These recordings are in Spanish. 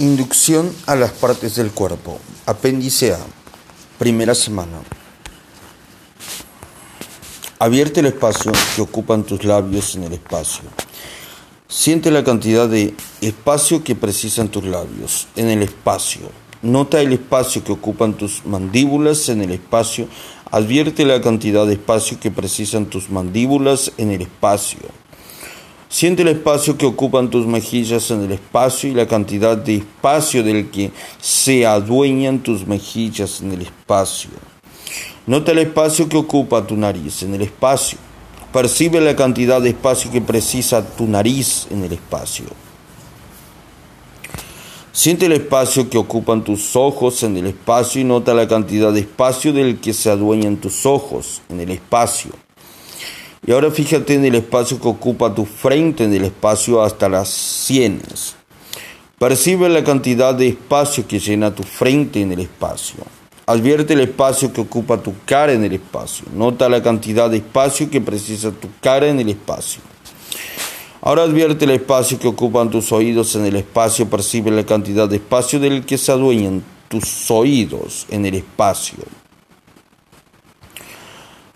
Inducción a las partes del cuerpo. Apéndice A. Primera semana. Avierte el espacio que ocupan tus labios en el espacio. Siente la cantidad de espacio que precisan tus labios en el espacio. Nota el espacio que ocupan tus mandíbulas en el espacio. Advierte la cantidad de espacio que precisan tus mandíbulas en el espacio. Siente el espacio que ocupan tus mejillas en el espacio y la cantidad de espacio del que se adueñan tus mejillas en el espacio. Nota el espacio que ocupa tu nariz en el espacio. Percibe la cantidad de espacio que precisa tu nariz en el espacio. Siente el espacio que ocupan tus ojos en el espacio y nota la cantidad de espacio del que se adueñan tus ojos en el espacio. Y ahora fíjate en el espacio que ocupa tu frente en el espacio hasta las sienes. Percibe la cantidad de espacio que llena tu frente en el espacio. Advierte el espacio que ocupa tu cara en el espacio. Nota la cantidad de espacio que precisa tu cara en el espacio. Ahora advierte el espacio que ocupan tus oídos en el espacio. Percibe la cantidad de espacio del que se adueñan tus oídos en el espacio.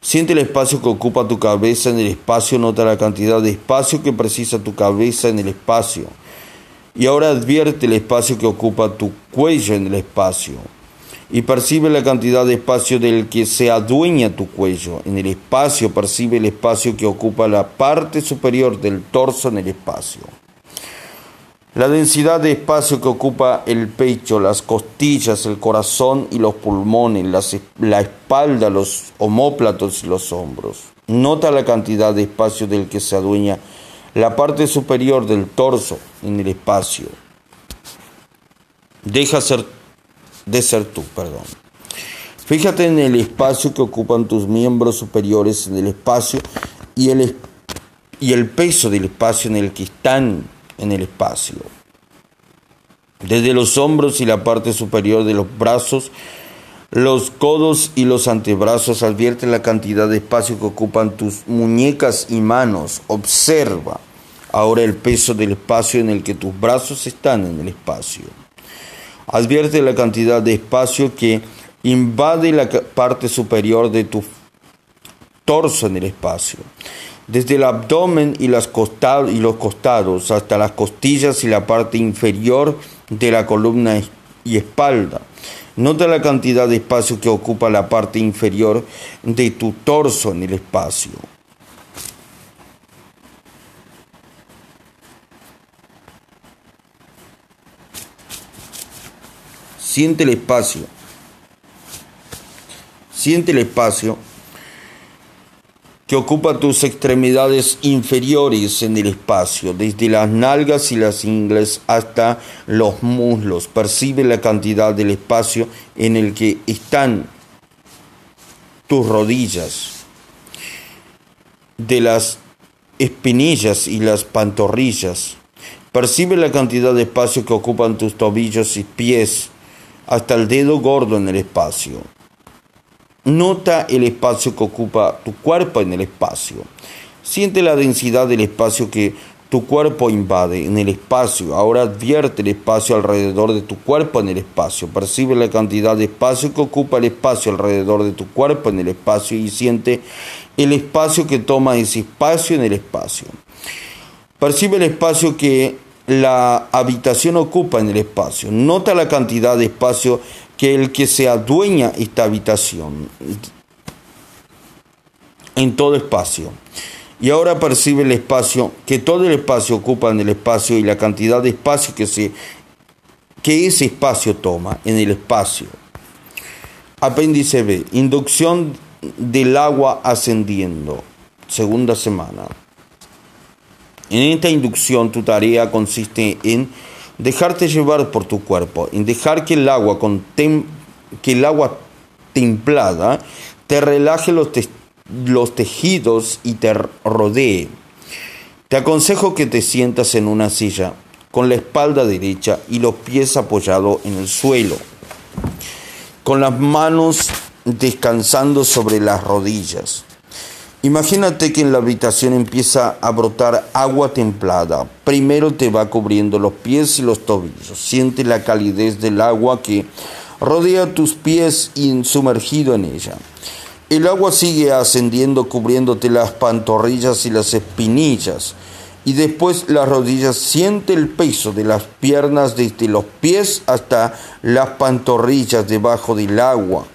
Siente el espacio que ocupa tu cabeza en el espacio, nota la cantidad de espacio que precisa tu cabeza en el espacio. Y ahora advierte el espacio que ocupa tu cuello en el espacio. Y percibe la cantidad de espacio del que se adueña tu cuello. En el espacio percibe el espacio que ocupa la parte superior del torso en el espacio. La densidad de espacio que ocupa el pecho, las costillas, el corazón y los pulmones, la espalda, los homóplatos y los hombros. Nota la cantidad de espacio del que se adueña la parte superior del torso en el espacio. Deja ser, de ser tú, perdón. Fíjate en el espacio que ocupan tus miembros superiores en el espacio y el, y el peso del espacio en el que están en el espacio. Desde los hombros y la parte superior de los brazos, los codos y los antebrazos advierten la cantidad de espacio que ocupan tus muñecas y manos. Observa ahora el peso del espacio en el que tus brazos están en el espacio. Advierte la cantidad de espacio que invade la parte superior de tu torso en el espacio desde el abdomen y, las y los costados hasta las costillas y la parte inferior de la columna y espalda. Nota la cantidad de espacio que ocupa la parte inferior de tu torso en el espacio. Siente el espacio. Siente el espacio que ocupa tus extremidades inferiores en el espacio, desde las nalgas y las ingles hasta los muslos. Percibe la cantidad del espacio en el que están tus rodillas, de las espinillas y las pantorrillas. Percibe la cantidad de espacio que ocupan tus tobillos y pies hasta el dedo gordo en el espacio. Nota el espacio que ocupa tu cuerpo en el espacio. Siente la densidad del espacio que tu cuerpo invade en el espacio. Ahora advierte el espacio alrededor de tu cuerpo en el espacio. Percibe la cantidad de espacio que ocupa el espacio alrededor de tu cuerpo en el espacio y siente el espacio que toma ese espacio en el espacio. Percibe el espacio que la habitación ocupa en el espacio. Nota la cantidad de espacio que el que se adueña esta habitación en todo espacio. Y ahora percibe el espacio, que todo el espacio ocupa en el espacio y la cantidad de espacio que, se, que ese espacio toma en el espacio. Apéndice B, inducción del agua ascendiendo, segunda semana. En esta inducción tu tarea consiste en dejarte llevar por tu cuerpo, en dejar que el agua, que el agua templada te relaje los, los tejidos y te rodee. Te aconsejo que te sientas en una silla con la espalda derecha y los pies apoyados en el suelo, con las manos descansando sobre las rodillas. Imagínate que en la habitación empieza a brotar agua templada. Primero te va cubriendo los pies y los tobillos. Siente la calidez del agua que rodea tus pies y sumergido en ella. El agua sigue ascendiendo cubriéndote las pantorrillas y las espinillas. Y después las rodillas siente el peso de las piernas desde los pies hasta las pantorrillas debajo del agua.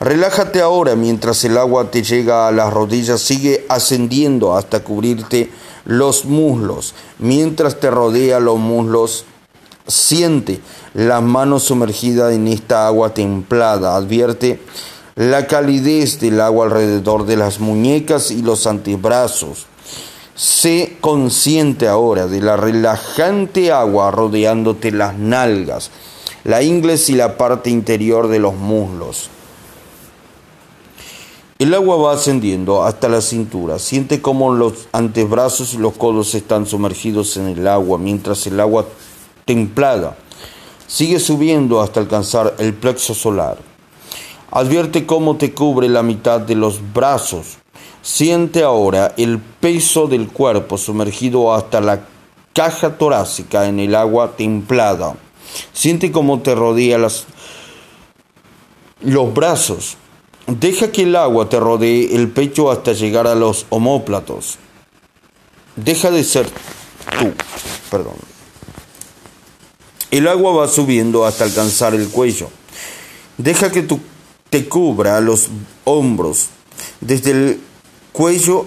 Relájate ahora mientras el agua te llega a las rodillas, sigue ascendiendo hasta cubrirte los muslos. Mientras te rodea los muslos, siente las manos sumergidas en esta agua templada. Advierte la calidez del agua alrededor de las muñecas y los antebrazos. Sé consciente ahora de la relajante agua rodeándote las nalgas, la ingles y la parte interior de los muslos. El agua va ascendiendo hasta la cintura. Siente cómo los antebrazos y los codos están sumergidos en el agua, mientras el agua templada sigue subiendo hasta alcanzar el plexo solar. Advierte cómo te cubre la mitad de los brazos. Siente ahora el peso del cuerpo sumergido hasta la caja torácica en el agua templada. Siente cómo te rodea los brazos Deja que el agua te rodee el pecho hasta llegar a los homóplatos. Deja de ser tú, perdón. El agua va subiendo hasta alcanzar el cuello. Deja que tú te cubra los hombros, desde el cuello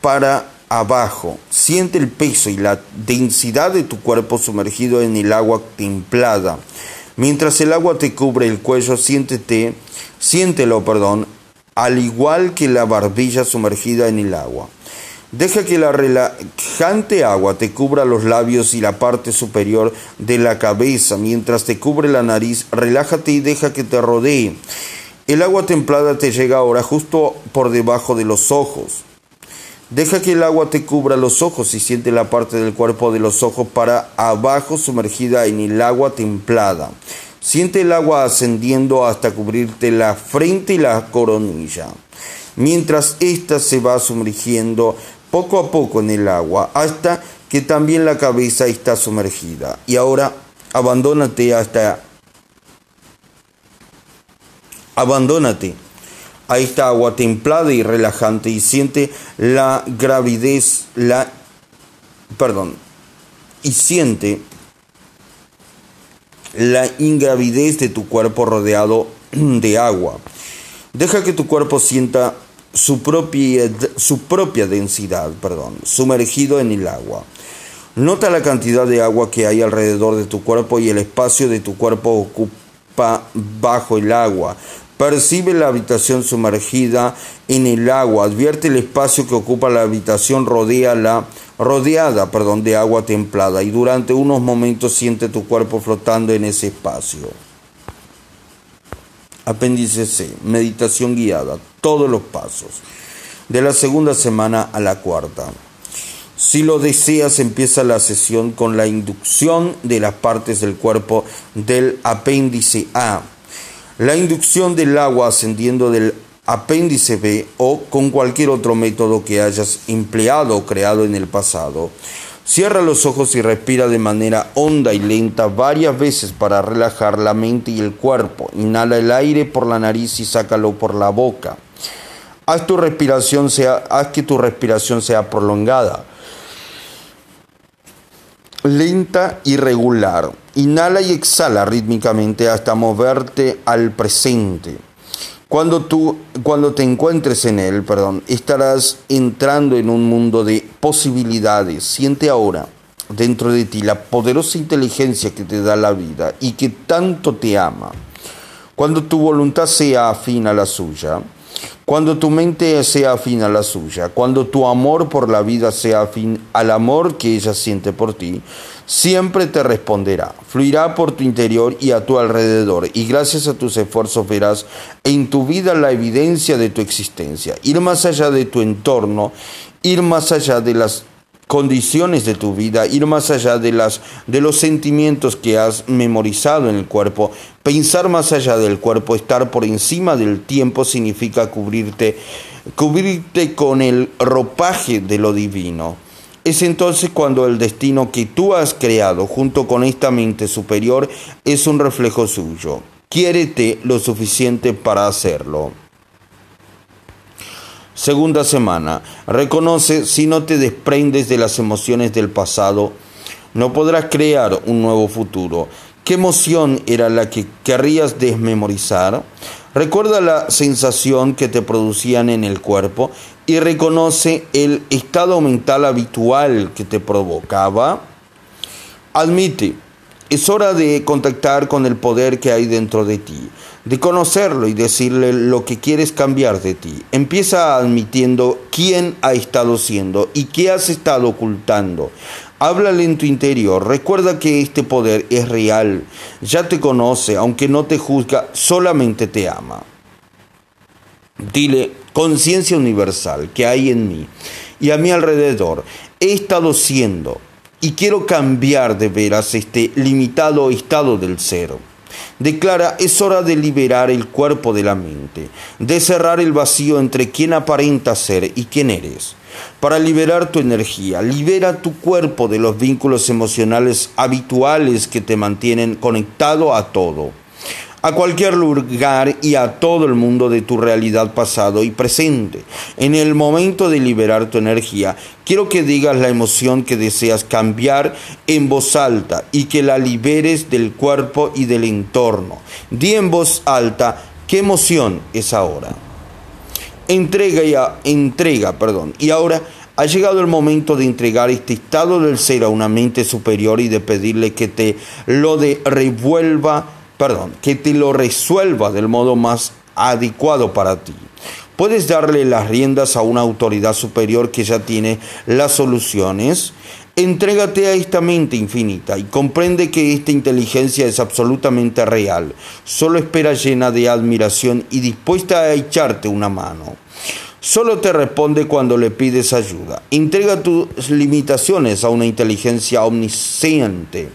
para abajo. Siente el peso y la densidad de tu cuerpo sumergido en el agua templada. Mientras el agua te cubre el cuello, siéntete Siéntelo, perdón, al igual que la barbilla sumergida en el agua. Deja que la relajante agua te cubra los labios y la parte superior de la cabeza. Mientras te cubre la nariz, relájate y deja que te rodee. El agua templada te llega ahora justo por debajo de los ojos. Deja que el agua te cubra los ojos y siente la parte del cuerpo de los ojos para abajo sumergida en el agua templada. Siente el agua ascendiendo hasta cubrirte la frente y la coronilla, mientras ésta se va sumergiendo poco a poco en el agua, hasta que también la cabeza está sumergida. Y ahora abandónate hasta... Abandónate a esta agua templada y relajante y siente la gravidez, la... Perdón. Y siente la ingravidez de tu cuerpo rodeado de agua. Deja que tu cuerpo sienta su propia, su propia densidad, perdón, sumergido en el agua. Nota la cantidad de agua que hay alrededor de tu cuerpo y el espacio de tu cuerpo ocupa bajo el agua. Percibe la habitación sumergida en el agua. Advierte el espacio que ocupa la habitación rodea la rodeada perdón, de agua templada y durante unos momentos siente tu cuerpo flotando en ese espacio. Apéndice C, meditación guiada, todos los pasos, de la segunda semana a la cuarta. Si lo deseas, empieza la sesión con la inducción de las partes del cuerpo del apéndice A. La inducción del agua ascendiendo del apéndice B o con cualquier otro método que hayas empleado o creado en el pasado. Cierra los ojos y respira de manera honda y lenta varias veces para relajar la mente y el cuerpo. Inhala el aire por la nariz y sácalo por la boca. Haz, tu respiración sea, haz que tu respiración sea prolongada, lenta y regular. Inhala y exhala rítmicamente hasta moverte al presente. Cuando, tú, cuando te encuentres en él, perdón, estarás entrando en un mundo de posibilidades. Siente ahora dentro de ti la poderosa inteligencia que te da la vida y que tanto te ama. Cuando tu voluntad sea afín a la suya, cuando tu mente sea afín a la suya, cuando tu amor por la vida sea afín al amor que ella siente por ti, siempre te responderá, fluirá por tu interior y a tu alrededor, y gracias a tus esfuerzos verás en tu vida la evidencia de tu existencia, ir más allá de tu entorno, ir más allá de las condiciones de tu vida, ir más allá de, las, de los sentimientos que has memorizado en el cuerpo. Pensar más allá del cuerpo, estar por encima del tiempo significa cubrirte, cubrirte con el ropaje de lo divino. Es entonces cuando el destino que tú has creado junto con esta mente superior es un reflejo suyo. Quiérete lo suficiente para hacerlo. Segunda semana. Reconoce si no te desprendes de las emociones del pasado, no podrás crear un nuevo futuro. ¿Qué emoción era la que querrías desmemorizar? Recuerda la sensación que te producían en el cuerpo y reconoce el estado mental habitual que te provocaba. Admite, es hora de contactar con el poder que hay dentro de ti de conocerlo y decirle lo que quieres cambiar de ti. Empieza admitiendo quién ha estado siendo y qué has estado ocultando. Háblale en tu interior. Recuerda que este poder es real. Ya te conoce, aunque no te juzga, solamente te ama. Dile, conciencia universal que hay en mí y a mi alrededor. He estado siendo y quiero cambiar de veras este limitado estado del cero. Declara, es hora de liberar el cuerpo de la mente, de cerrar el vacío entre quien aparenta ser y quién eres. Para liberar tu energía, libera tu cuerpo de los vínculos emocionales habituales que te mantienen conectado a todo a cualquier lugar y a todo el mundo de tu realidad pasado y presente. En el momento de liberar tu energía, quiero que digas la emoción que deseas cambiar en voz alta y que la liberes del cuerpo y del entorno. Di en voz alta qué emoción es ahora. Entrega ya, entrega, perdón. Y ahora ha llegado el momento de entregar este estado del ser a una mente superior y de pedirle que te lo de revuelva perdón, que te lo resuelva del modo más adecuado para ti. Puedes darle las riendas a una autoridad superior que ya tiene las soluciones. Entrégate a esta mente infinita y comprende que esta inteligencia es absolutamente real. Solo espera llena de admiración y dispuesta a echarte una mano. Solo te responde cuando le pides ayuda. Entrega tus limitaciones a una inteligencia omnisciente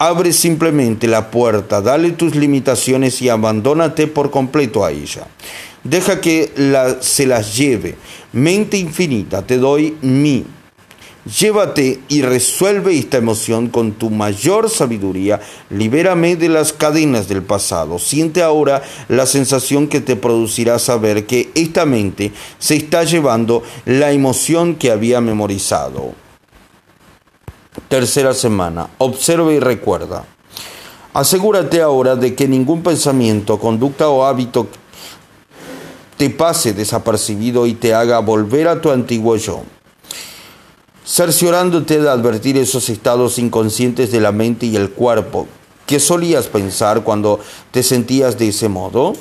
Abre simplemente la puerta, dale tus limitaciones y abandónate por completo a ella. Deja que se las lleve. Mente infinita, te doy mi. Llévate y resuelve esta emoción con tu mayor sabiduría. Libérame de las cadenas del pasado. Siente ahora la sensación que te producirá saber que esta mente se está llevando la emoción que había memorizado. Tercera semana. Observa y recuerda. Asegúrate ahora de que ningún pensamiento, conducta o hábito te pase desapercibido y te haga volver a tu antiguo yo. Cerciorándote de advertir esos estados inconscientes de la mente y el cuerpo. ¿Qué solías pensar cuando te sentías de ese modo?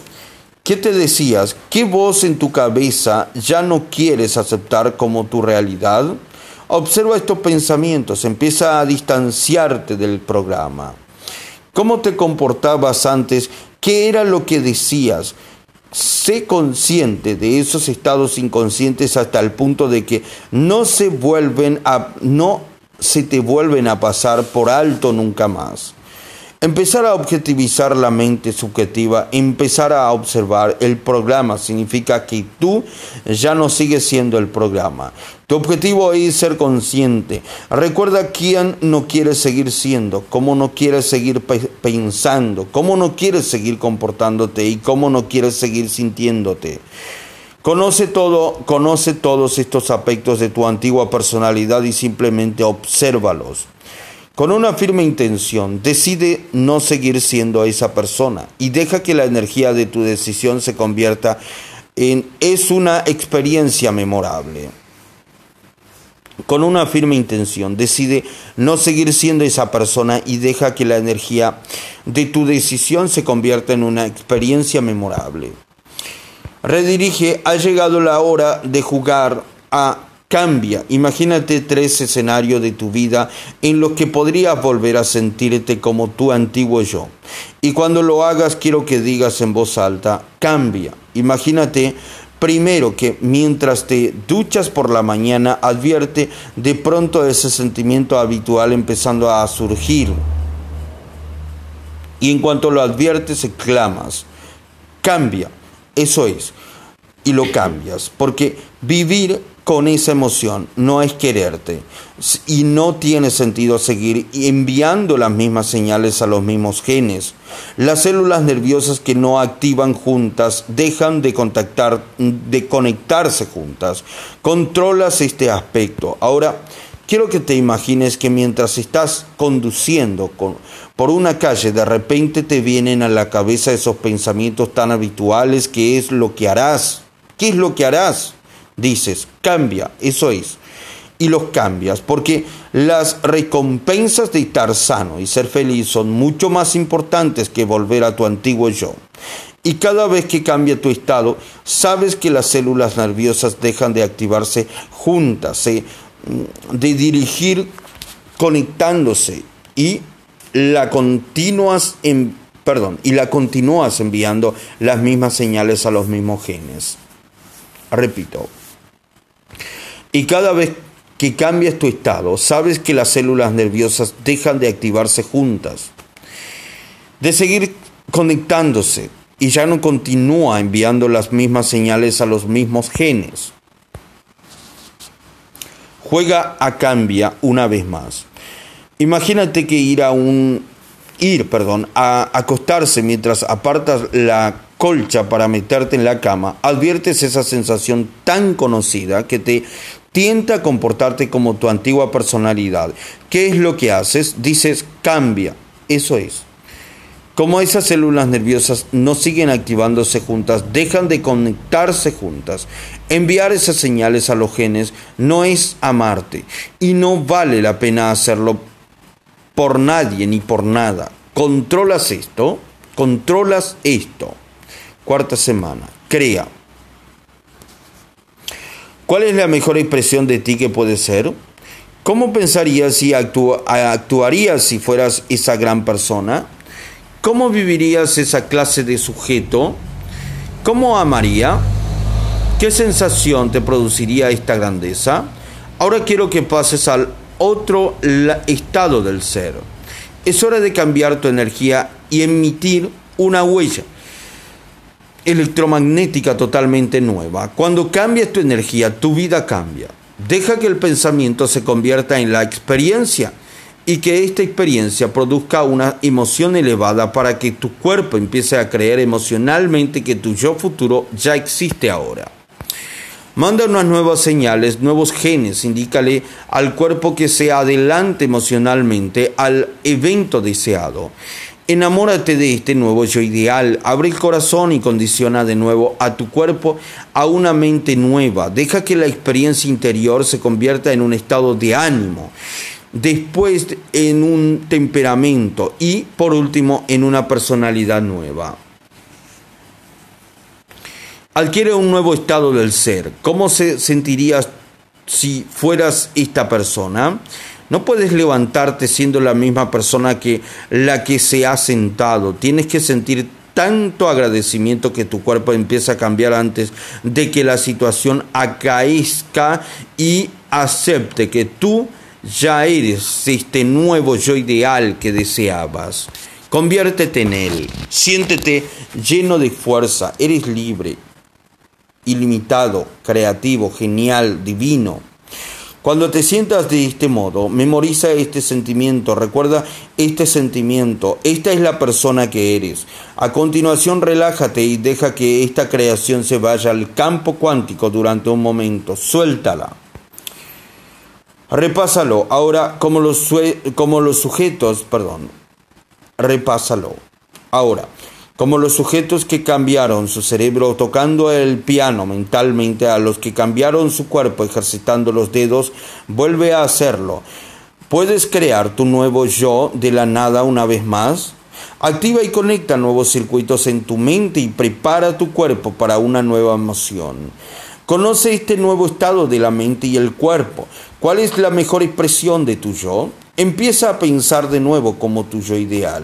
¿Qué te decías? ¿Qué voz en tu cabeza ya no quieres aceptar como tu realidad? Observa estos pensamientos, empieza a distanciarte del programa. ¿Cómo te comportabas antes? ¿Qué era lo que decías? Sé consciente de esos estados inconscientes hasta el punto de que no se vuelven a no se te vuelven a pasar por alto nunca más. Empezar a objetivizar la mente subjetiva, empezar a observar el programa, significa que tú ya no sigues siendo el programa. Tu objetivo es ser consciente. Recuerda quién no quieres seguir siendo, cómo no quieres seguir pensando, cómo no quieres seguir comportándote y cómo no quieres seguir sintiéndote. Conoce todo, conoce todos estos aspectos de tu antigua personalidad y simplemente obsérvalos. Con una firme intención, decide no seguir siendo esa persona y deja que la energía de tu decisión se convierta en es una experiencia memorable. Con una firme intención, decide no seguir siendo esa persona y deja que la energía de tu decisión se convierta en una experiencia memorable. Redirige, ha llegado la hora de jugar a Cambia, imagínate tres escenarios de tu vida en los que podrías volver a sentirte como tu antiguo yo. Y cuando lo hagas quiero que digas en voz alta, cambia. Imagínate Primero que mientras te duchas por la mañana advierte de pronto ese sentimiento habitual empezando a surgir. Y en cuanto lo adviertes, exclamas, cambia, eso es, y lo cambias, porque vivir con esa emoción no es quererte y no tiene sentido seguir enviando las mismas señales a los mismos genes. Las células nerviosas que no activan juntas dejan de contactar, de conectarse juntas. Controlas este aspecto. Ahora, quiero que te imagines que mientras estás conduciendo por una calle, de repente te vienen a la cabeza esos pensamientos tan habituales que es lo que harás. ¿Qué es lo que harás? Dices, cambia, eso es, y los cambias, porque las recompensas de estar sano y ser feliz son mucho más importantes que volver a tu antiguo yo. Y cada vez que cambia tu estado, sabes que las células nerviosas dejan de activarse juntas, mm, de dirigir conectándose y la continúas en, perdón, y la continúas enviando las mismas señales a los mismos genes. Repito, y cada vez que cambias tu estado, sabes que las células nerviosas dejan de activarse juntas, de seguir conectándose y ya no continúa enviando las mismas señales a los mismos genes. Juega a cambia una vez más. Imagínate que ir a un ir, perdón, a acostarse mientras apartas la colcha para meterte en la cama, adviertes esa sensación tan conocida que te tienta a comportarte como tu antigua personalidad. ¿Qué es lo que haces? Dices, cambia. Eso es. Como esas células nerviosas no siguen activándose juntas, dejan de conectarse juntas. Enviar esas señales a los genes no es amarte y no vale la pena hacerlo por nadie ni por nada. Controlas esto, controlas esto. Cuarta semana. Crea. ¿Cuál es la mejor expresión de ti que puede ser? ¿Cómo pensarías y actuarías si fueras esa gran persona? ¿Cómo vivirías esa clase de sujeto? ¿Cómo amaría? ¿Qué sensación te produciría esta grandeza? Ahora quiero que pases al otro estado del ser. Es hora de cambiar tu energía y emitir una huella electromagnética totalmente nueva. Cuando cambias tu energía, tu vida cambia. Deja que el pensamiento se convierta en la experiencia y que esta experiencia produzca una emoción elevada para que tu cuerpo empiece a creer emocionalmente que tu yo futuro ya existe ahora. Manda unas nuevas señales, nuevos genes, indícale al cuerpo que se adelante emocionalmente al evento deseado. Enamórate de este nuevo yo ideal, abre el corazón y condiciona de nuevo a tu cuerpo a una mente nueva. Deja que la experiencia interior se convierta en un estado de ánimo, después en un temperamento y por último en una personalidad nueva. Adquiere un nuevo estado del ser. ¿Cómo se sentirías si fueras esta persona? No puedes levantarte siendo la misma persona que la que se ha sentado. Tienes que sentir tanto agradecimiento que tu cuerpo empieza a cambiar antes de que la situación acaezca y acepte que tú ya eres este nuevo yo ideal que deseabas. Conviértete en él. Siéntete lleno de fuerza. Eres libre, ilimitado, creativo, genial, divino. Cuando te sientas de este modo, memoriza este sentimiento, recuerda este sentimiento, esta es la persona que eres. A continuación, relájate y deja que esta creación se vaya al campo cuántico durante un momento, suéltala. Repásalo, ahora como los, como los sujetos, perdón, repásalo. Ahora, como los sujetos que cambiaron su cerebro tocando el piano mentalmente a los que cambiaron su cuerpo ejercitando los dedos, vuelve a hacerlo. ¿Puedes crear tu nuevo yo de la nada una vez más? Activa y conecta nuevos circuitos en tu mente y prepara tu cuerpo para una nueva emoción. Conoce este nuevo estado de la mente y el cuerpo. ¿Cuál es la mejor expresión de tu yo? Empieza a pensar de nuevo como tu yo ideal.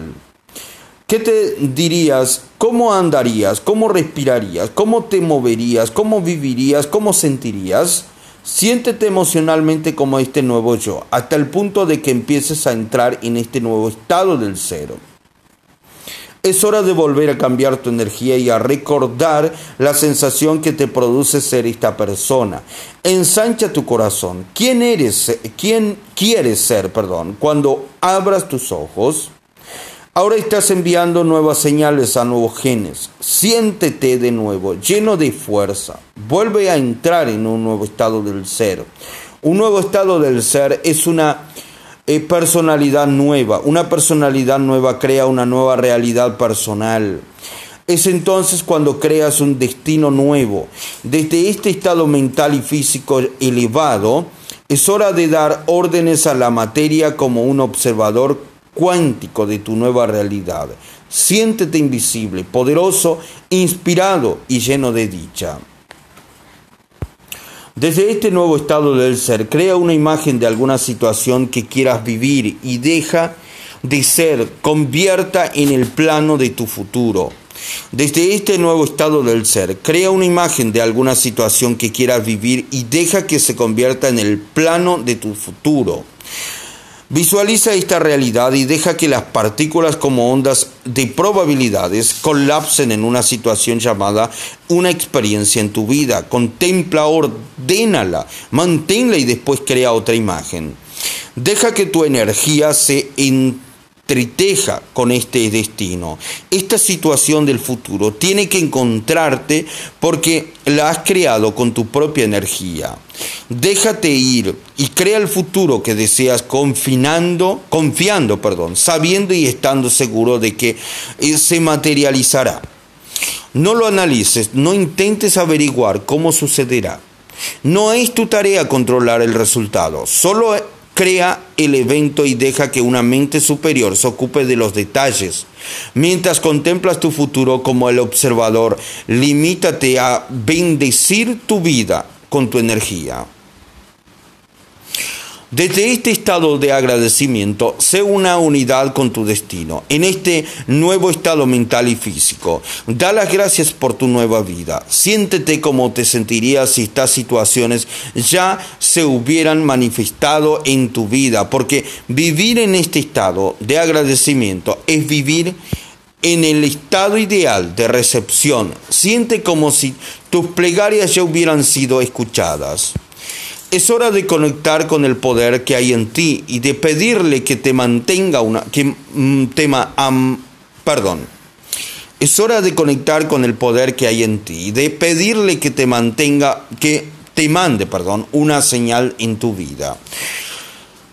¿Qué te dirías? ¿Cómo andarías? ¿Cómo respirarías? ¿Cómo te moverías? ¿Cómo vivirías? ¿Cómo sentirías? Siéntete emocionalmente como este nuevo yo, hasta el punto de que empieces a entrar en este nuevo estado del cero. Es hora de volver a cambiar tu energía y a recordar la sensación que te produce ser esta persona. Ensancha tu corazón. ¿Quién eres? ¿Quién quieres ser, perdón? Cuando abras tus ojos, ahora estás enviando nuevas señales a nuevos genes. Siéntete de nuevo, lleno de fuerza. Vuelve a entrar en un nuevo estado del ser. Un nuevo estado del ser es una es personalidad nueva. Una personalidad nueva crea una nueva realidad personal. Es entonces cuando creas un destino nuevo. Desde este estado mental y físico elevado, es hora de dar órdenes a la materia como un observador cuántico de tu nueva realidad. Siéntete invisible, poderoso, inspirado y lleno de dicha. Desde este nuevo estado del ser, crea una imagen de alguna situación que quieras vivir y deja de ser, convierta en el plano de tu futuro. Desde este nuevo estado del ser, crea una imagen de alguna situación que quieras vivir y deja que se convierta en el plano de tu futuro. Visualiza esta realidad y deja que las partículas como ondas de probabilidades colapsen en una situación llamada una experiencia en tu vida. Contempla, ordénala, manténla y después crea otra imagen. Deja que tu energía se triteja con este destino. Esta situación del futuro tiene que encontrarte porque la has creado con tu propia energía. Déjate ir y crea el futuro que deseas confinando, confiando, perdón, sabiendo y estando seguro de que eh, se materializará. No lo analices, no intentes averiguar cómo sucederá. No es tu tarea controlar el resultado, solo Crea el evento y deja que una mente superior se ocupe de los detalles. Mientras contemplas tu futuro como el observador, limítate a bendecir tu vida con tu energía. Desde este estado de agradecimiento, sé una unidad con tu destino, en este nuevo estado mental y físico. Da las gracias por tu nueva vida. Siéntete como te sentirías si estas situaciones ya se hubieran manifestado en tu vida, porque vivir en este estado de agradecimiento es vivir en el estado ideal de recepción. Siente como si tus plegarias ya hubieran sido escuchadas. Es hora de conectar con el poder que hay en ti y de pedirle que te mantenga una que mm, tema perdón. Es hora de conectar con el poder que hay en ti y de pedirle que te mantenga que te mande, perdón, una señal en tu vida.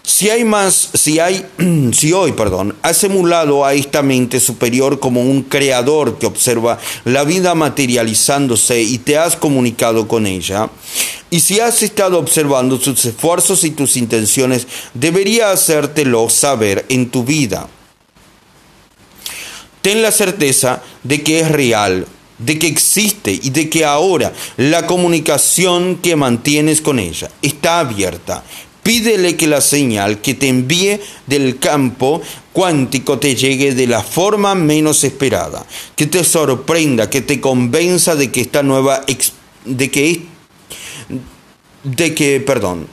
Si hay más, si hay, si hoy, perdón, has emulado a esta mente superior como un creador que observa la vida materializándose y te has comunicado con ella, y si has estado observando sus esfuerzos y tus intenciones, debería hacértelo saber en tu vida. Ten la certeza de que es real, de que existe y de que ahora la comunicación que mantienes con ella está abierta Pídele que la señal que te envíe del campo cuántico te llegue de la forma menos esperada, que te sorprenda, que te convenza de que esta nueva de que de que perdón,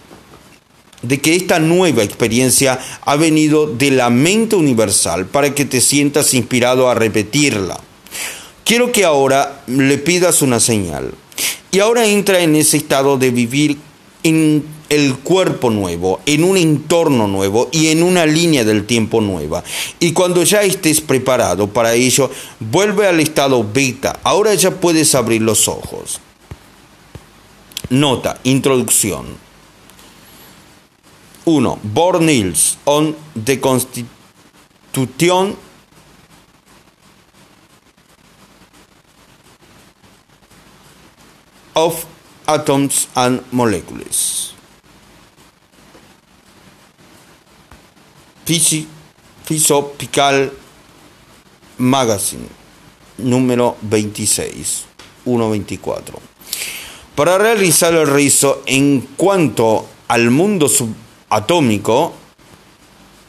de que esta nueva experiencia ha venido de la mente universal para que te sientas inspirado a repetirla. Quiero que ahora le pidas una señal. Y ahora entra en ese estado de vivir en el cuerpo nuevo, en un entorno nuevo y en una línea del tiempo nueva. Y cuando ya estés preparado para ello, vuelve al estado beta. Ahora ya puedes abrir los ojos. Nota, introducción. 1. Bornils on the Constitution of Atoms and Molecules. Physical Magazine, número 26, 124. Para realizar el rizo en cuanto al mundo subatómico,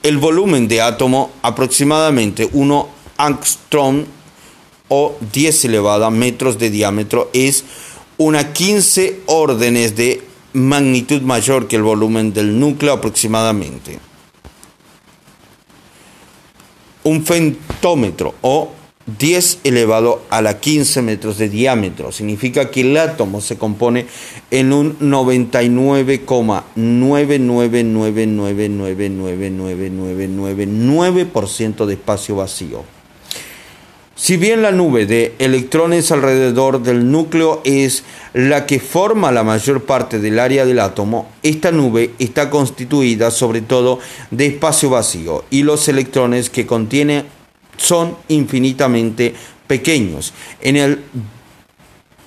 el volumen de átomo aproximadamente 1 angstrom o 10 elevada metros de diámetro es una 15 órdenes de magnitud mayor que el volumen del núcleo aproximadamente. Un femtómetro o 10 elevado a la 15 metros de diámetro. Significa que el átomo se compone en un 99,999999999% de espacio vacío. Si bien la nube de electrones alrededor del núcleo es la que forma la mayor parte del área del átomo, esta nube está constituida sobre todo de espacio vacío y los electrones que contiene son infinitamente pequeños. En el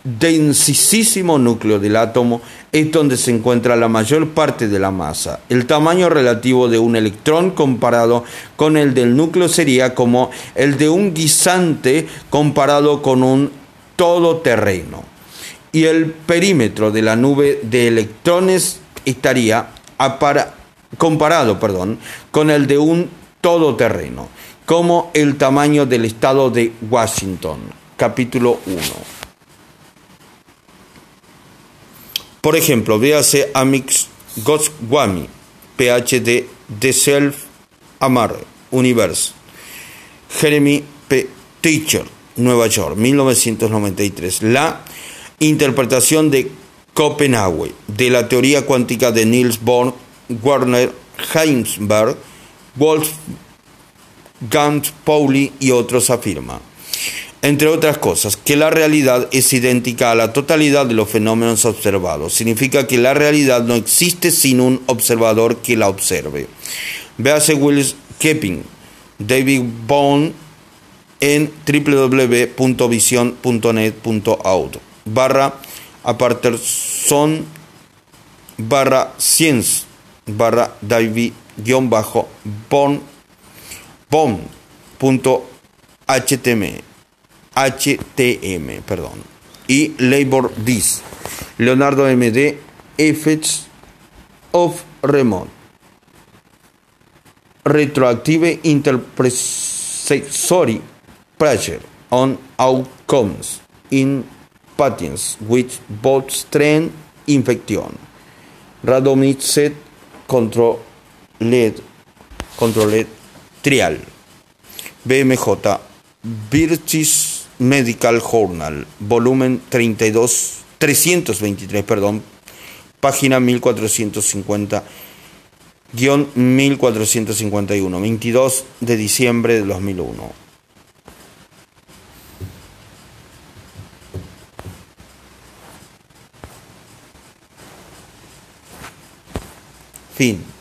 densísimo núcleo del átomo es donde se encuentra la mayor parte de la masa. El tamaño relativo de un electrón comparado con el del núcleo sería como el de un guisante comparado con un todoterreno. Y el perímetro de la nube de electrones estaría comparado perdón, con el de un todoterreno como el tamaño del estado de Washington. Capítulo 1. Por ejemplo, véase Amix Goswami, PhD de Self Amar Universe. Jeremy P. Teacher, Nueva York, 1993. La interpretación de Copenhague de la teoría cuántica de Niels Bohr, Werner Heisenberg, Wolf Gant, Pauli y otros afirman, entre otras cosas, que la realidad es idéntica a la totalidad de los fenómenos observados. Significa que la realidad no existe sin un observador que la observe. Véase Willis Keeping, David Bone en www.vision.net.out barra son barra science barra David guion BOM.htm, HTM, perdón, y Labor Dis, Leonardo MD, Effects of Remote, Retroactive Interprecessory Pressure on Outcomes in Patients with both strain infection, Radomicet controlled, controlled Trial. BMJ. British Medical Journal. Volumen 32, 323, perdón. Página 1450. Guión 1451. 22 de diciembre de 2001. Fin.